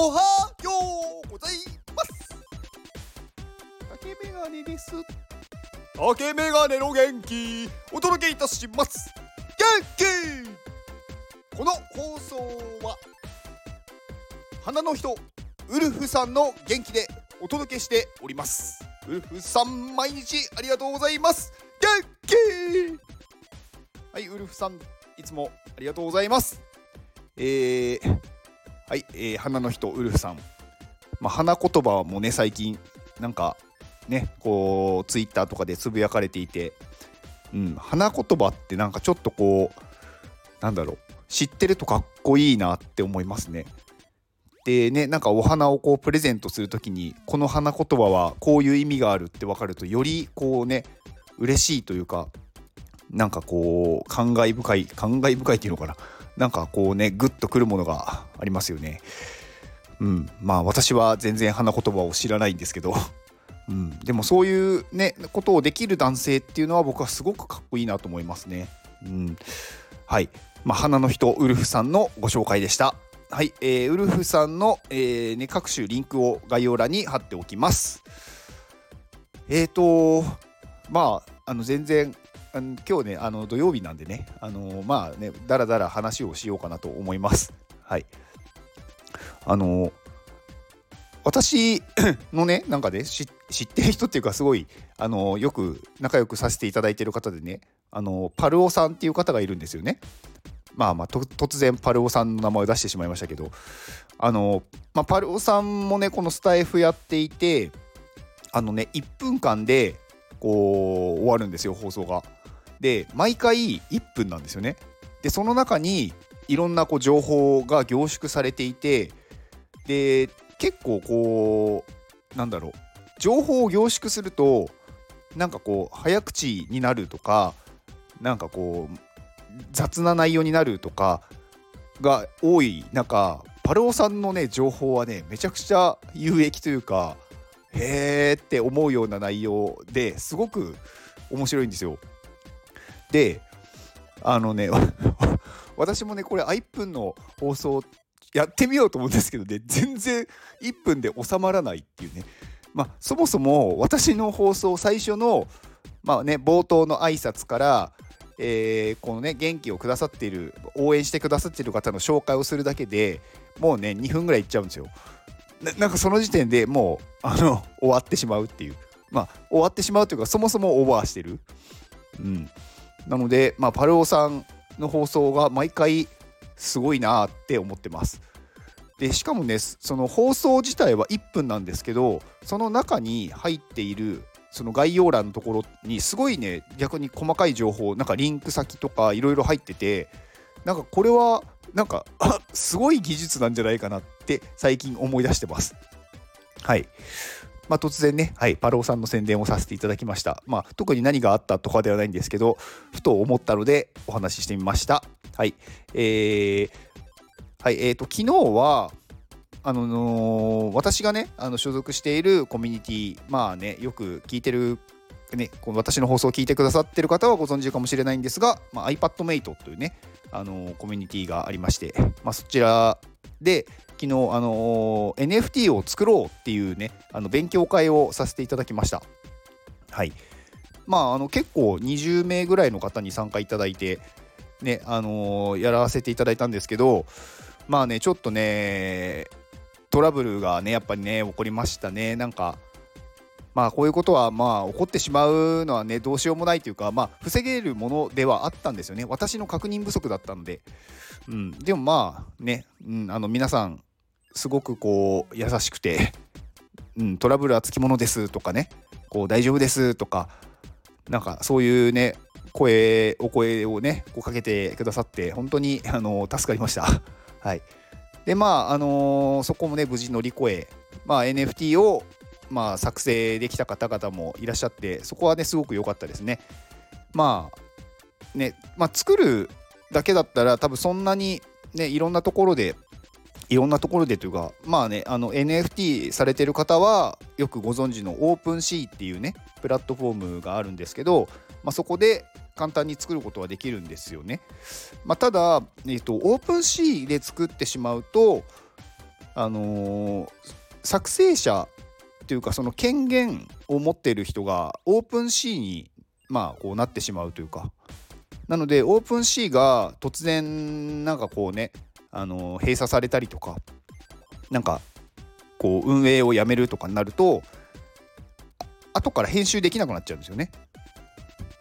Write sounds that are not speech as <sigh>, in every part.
おはようございます竹メガネです竹メガネの元気お届けいたします元気この放送は花の人ウルフさんの元気でお届けしておりますウルフさん毎日ありがとうございます元気はいウルフさんいつもありがとうございますえー、はい、えー、花の人ウルフさん、まあ、花言葉もね最近なんかねこうツイッターとかでつぶやかれていて、うん、花言葉ってなんかちょっとこうなんだろう。知ってるとかっこいいなって思いますね。でねなんかお花をこうプレゼントする時にこの花言葉はこういう意味があるって分かるとよりこうね嬉しいというかなんかこう感慨深い感慨深いっていうのかな。なんかこうねグッとくるものがありますよね。うん、まあ私は全然花言葉を知らないんですけど、<laughs> うん、でもそういうねことをできる男性っていうのは僕はすごくかっこいいなと思いますね。うん、はい、まあ、花の人ウルフさんのご紹介でした。はい、えー、ウルフさんの、えーね、各種リンクを概要欄に貼っておきます。えっ、ー、とまああの全然今日ねあの土曜日なんでねあのまあねだらだら話をしようかなと思います。はい。あの私 <clears throat> のねなんかね知ってる人っていうかすごいあのよく仲良くさせていただいてる方でねあのパルオさんっていう方がいるんですよね。まあまあ突然パルオさんの名前を出してしまいましたけどあの、まあ、パルオさんもねこのスタイフやっていてあのね1分間でこう終わるんですよ放送が。で毎回1分なんですよね。でその中にいろんなこう情報が凝縮されていてで結構こうなんだろう情報を凝縮するとなんかこう早口になるとかなんかこう雑な内容になるとかが多い中パルオさんのね情報はねめちゃくちゃ有益というかへーって思うような内容ですごく面白いんですよ。であのね <laughs> 私もねこれ1分の放送やってみようと思うんですけどね全然1分で収まらないっていうね。まあそもそも私の放送最初のまあね冒頭の挨拶からえー、このね元気をくださっている応援してくださっている方の紹介をするだけでもうね2分ぐらいいっちゃうんですよ。なんかその時点でもうあの終わってしまうっていう。まあ終わってしまうというかそもそもオーバーしてる。うん。なので、まあ、パルオさんの放送が毎回すごいなって思ってます。でしかもねその放送自体は1分なんですけどその中に入っているその概要欄のところにすごいね逆に細かい情報なんかリンク先とかいろいろ入っててなんかこれはなんかすごい技術なんじゃないかなって最近思い出してます。はいまあ、突然ね、はい、パローさんの宣伝をさせていただきました。まあ、特に何があったとかではないんですけど、ふと思ったのでお話ししてみました。はい。えー、はい、えーと、昨日は、あのー、私がね、あの所属しているコミュニティ、まあね、よく聞いてる、ね、この私の放送を聞いてくださってる方はご存知かもしれないんですが、まあ、iPadMate というね、あの、コミュニティがありまして、まあ、そちらで、昨日、あのー、NFT を作ろうっていうねあの勉強会をさせていただきました。はい。まああの結構20名ぐらいの方に参加いただいてねあのー、やらせていただいたんですけどまあねちょっとねトラブルがねやっぱりね起こりましたね。なんかまあこういうことはまあ起こってしまうのはねどうしようもないというかまあ防げるものではあったんですよね。私の確認不足だったので、うん、でもまあね、うん、あの皆さんすごくこう優しくて、<laughs> うん、トラブルはつきものですとかねこう大丈夫ですとかなんかそういうね声お声をねこうかけてくださって本当に <laughs> あの助かりました。<laughs> はい、でまああの、そこもね無事乗り越え、まあ、NFT をまあ作成できた方々もいらっしゃってそこはねすごく良かったですね。まあねまあ作るだけだったら多分そんなにねいろんなところでいろんなところでというかまあねあの NFT されてる方はよくご存知のオープンシーっていうねプラットフォームがあるんですけど、まあ、そこで簡単に作ることはできるんですよね。まあ、ただ、えーと、オープンシーで作ってしまうとあのー、作成者というかその権限を持っている人がオープン C にまあこうなってしまうというかなのでオープン C が突然なんかこうねあの閉鎖されたりとかなんかこう運営をやめるとかになると後から編集できなくなっちゃうんですよね。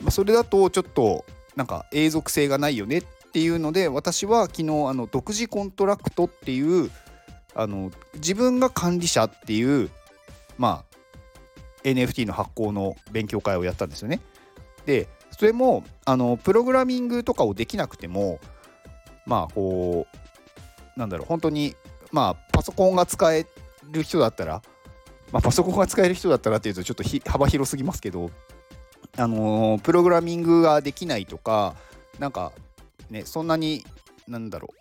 まあ、それだとちょっとなんか永続性がないよねっていうので私は昨日あの独自コントラクトっていうあの自分が管理者っていうまあ NFT の発行の勉強会をやったんですよね。でそれもあのプログラミングとかをできなくてもまあこうなんだろう本当にまあパソコンが使える人だったら、まあ、パソコンが使える人だったらっていうとちょっと幅広すぎますけどあのプログラミングができないとかなんかねそんなになんだろう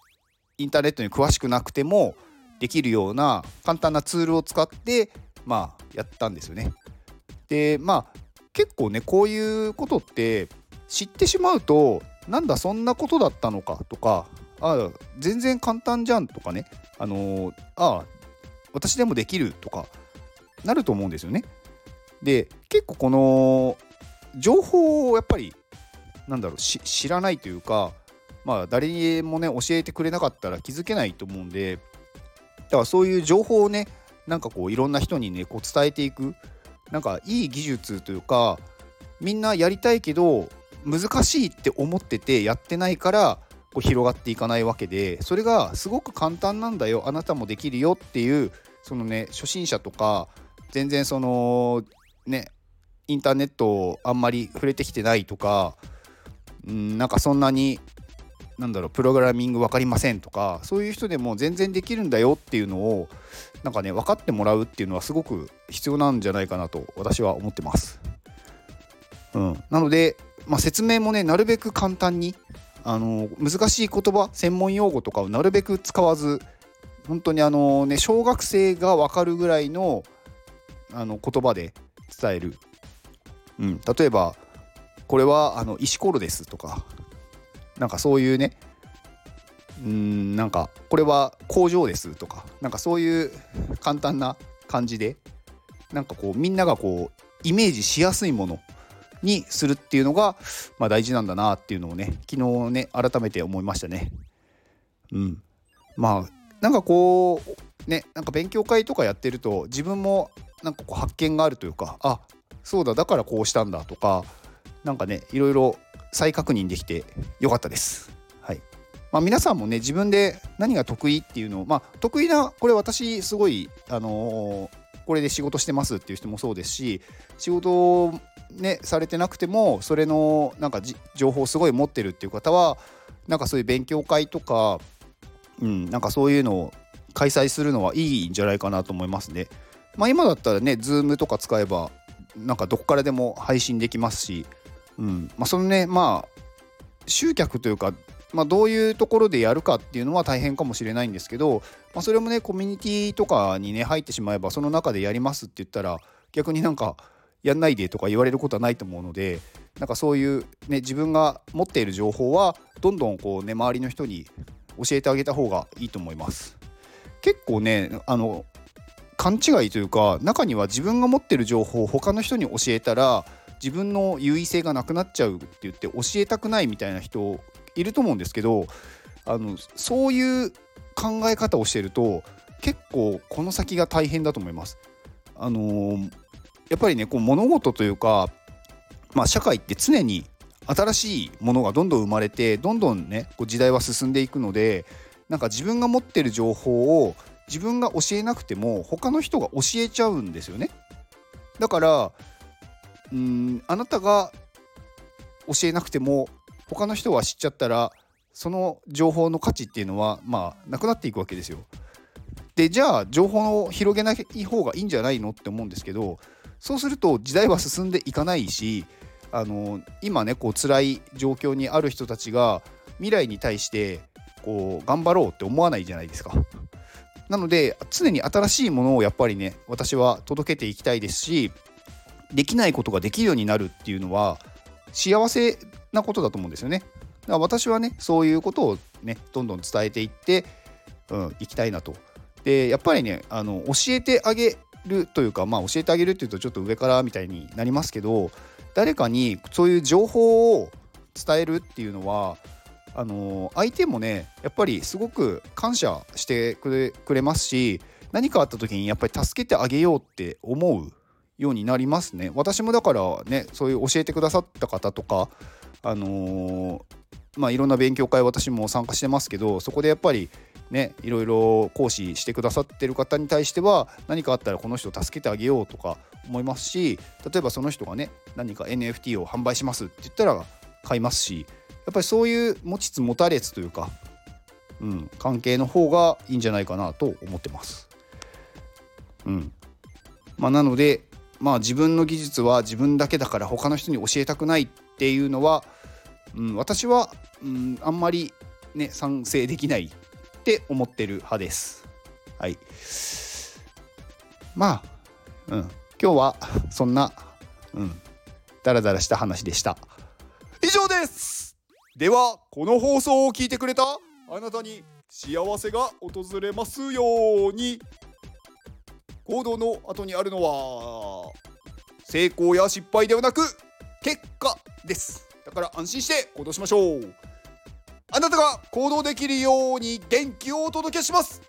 インターネットに詳しくなくてもできるような簡単なツールを使ってまあやったんですよね。でまあ結構ねこういうことって知ってしまうとなんだそんなことだったのかとかあ全然簡単じゃんとかねあのー、あ私でもできるとかなると思うんですよね。で結構この情報をやっぱりなんだろう知らないというかまあ誰にもね教えてくれなかったら気づけないと思うんでだからそういう情報をねなんかこういろんな人にねこう伝えていくなんかいい技術というかみんなやりたいけど難しいって思っててやってないからこう広がっていかないわけでそれがすごく簡単なんだよあなたもできるよっていうそのね初心者とか全然そのねインターネットをあんまり触れてきてないとかうんなんかそんなになんだろうプログラミング分かりませんとかそういう人でも全然できるんだよっていうのをなんかね分かってもらうっていうのはすごく必要なんじゃないかなと私は思ってます。うん、なので、まあ、説明もねなるべく簡単にあの難しい言葉専門用語とかをなるべく使わず本当にあのね小学生が分かるぐらいのあの言葉で伝える、うん、例えばこれはあの石ころですとかなんかそういうねうんなんかこれは工場ですとかなんかそういう簡単な感じでなんかこうみんながこうイメージしやすいものにするっていうのが、まあ、大事なんだなっていうのをね昨日ね改めて思いましたね。うん、まあなんかこうねなんか勉強会とかやってると自分もなんかこう発見があるというかあそうだだからこうしたんだとかなんかねいろいろ再確認できてよかったです。はいまあ、皆さんもね自分で何が得意っていうのを、まあ、得意なこれ私すごい、あのー、これで仕事してますっていう人もそうですし仕事ねされてなくてもそれのなんか情報をすごい持ってるっていう方はなんかそういう勉強会とか、うん、なんかそういうのを開催するのはいいんじゃないかなと思いますね。まあ、今だったらね Zoom とか使えばなんかどこからでも配信できますしうんまあ、そのねまあ集客というか、まあ、どういうところでやるかっていうのは大変かもしれないんですけど、まあ、それもねコミュニティとかにね入ってしまえばその中でやりますって言ったら逆になんかやんないでとか言われることはないと思うのでなんかそういうね自分が持っている情報はどんどんこうね周りの人に教えてあげた方がいいと思います。結構ねあの勘違いというか中には自分が持ってる情報を他の人に教えたら自分の優位性がなくなっちゃうって言って教えたくないみたいな人いると思うんですけどあのそういう考え方をしてると結構この先が大変だと思います。あのー、やっぱりねこう物事というか、まあ、社会って常に新しいものがどんどん生まれてどんどんねこう時代は進んでいくのでなんか自分が持ってる情報を自分が教えなくても他の人が教えちゃうんですよね。だからうんあなたが教えなくても他の人は知っちゃったらその情報の価値っていうのはまあなくなっていくわけですよ。でじゃあ情報を広げない方がいいんじゃないのって思うんですけどそうすると時代は進んでいかないしあの今ねこう辛い状況にある人たちが未来に対してこう頑張ろうって思わないじゃないですか。なので常に新しいものをやっぱりね私は届けていきたいですしできないことができるようになるっていうのは幸せなことだと思うんですよね。だから私はねそういうことをねどんどん伝えていって、うん、いきたいなと。でやっぱりねあの教えてあげるというかまあ教えてあげるっていうとちょっと上からみたいになりますけど誰かにそういう情報を伝えるっていうのはあの相手もねやっぱりすごく感謝してくれくれますし何かあった時にやっぱり助けてあげようって思うようになりますね。私もだからねそういう教えてくださった方とかあのー、まあいろんな勉強会私も参加してますけどそこでやっぱりねいろいろ講師してくださってる方に対しては何かあったらこの人助けてあげようとか思いますし例えばその人がね何か NFT を販売しますって言ったら買いますしやっぱりそういう持ちつ持たれつというか、うん、関係の方がいいんじゃないかなと思ってます。うんまあ、なので、まあ、自分の技術は自分だけだから他の人に教えたくないっていうのは、うん、私は、うん、あんまり、ね、賛成できないって思ってる派です。はい。まあ、うん、今日はそんな、うん、ダラダラした話でした。以上ですではこの放送を聞いてくれたあなたに幸せが訪れますように行動の後にあるのは成功や失敗ではなく結果ですだから安心して行動しましょうあなたが行動できるように元気をお届けします。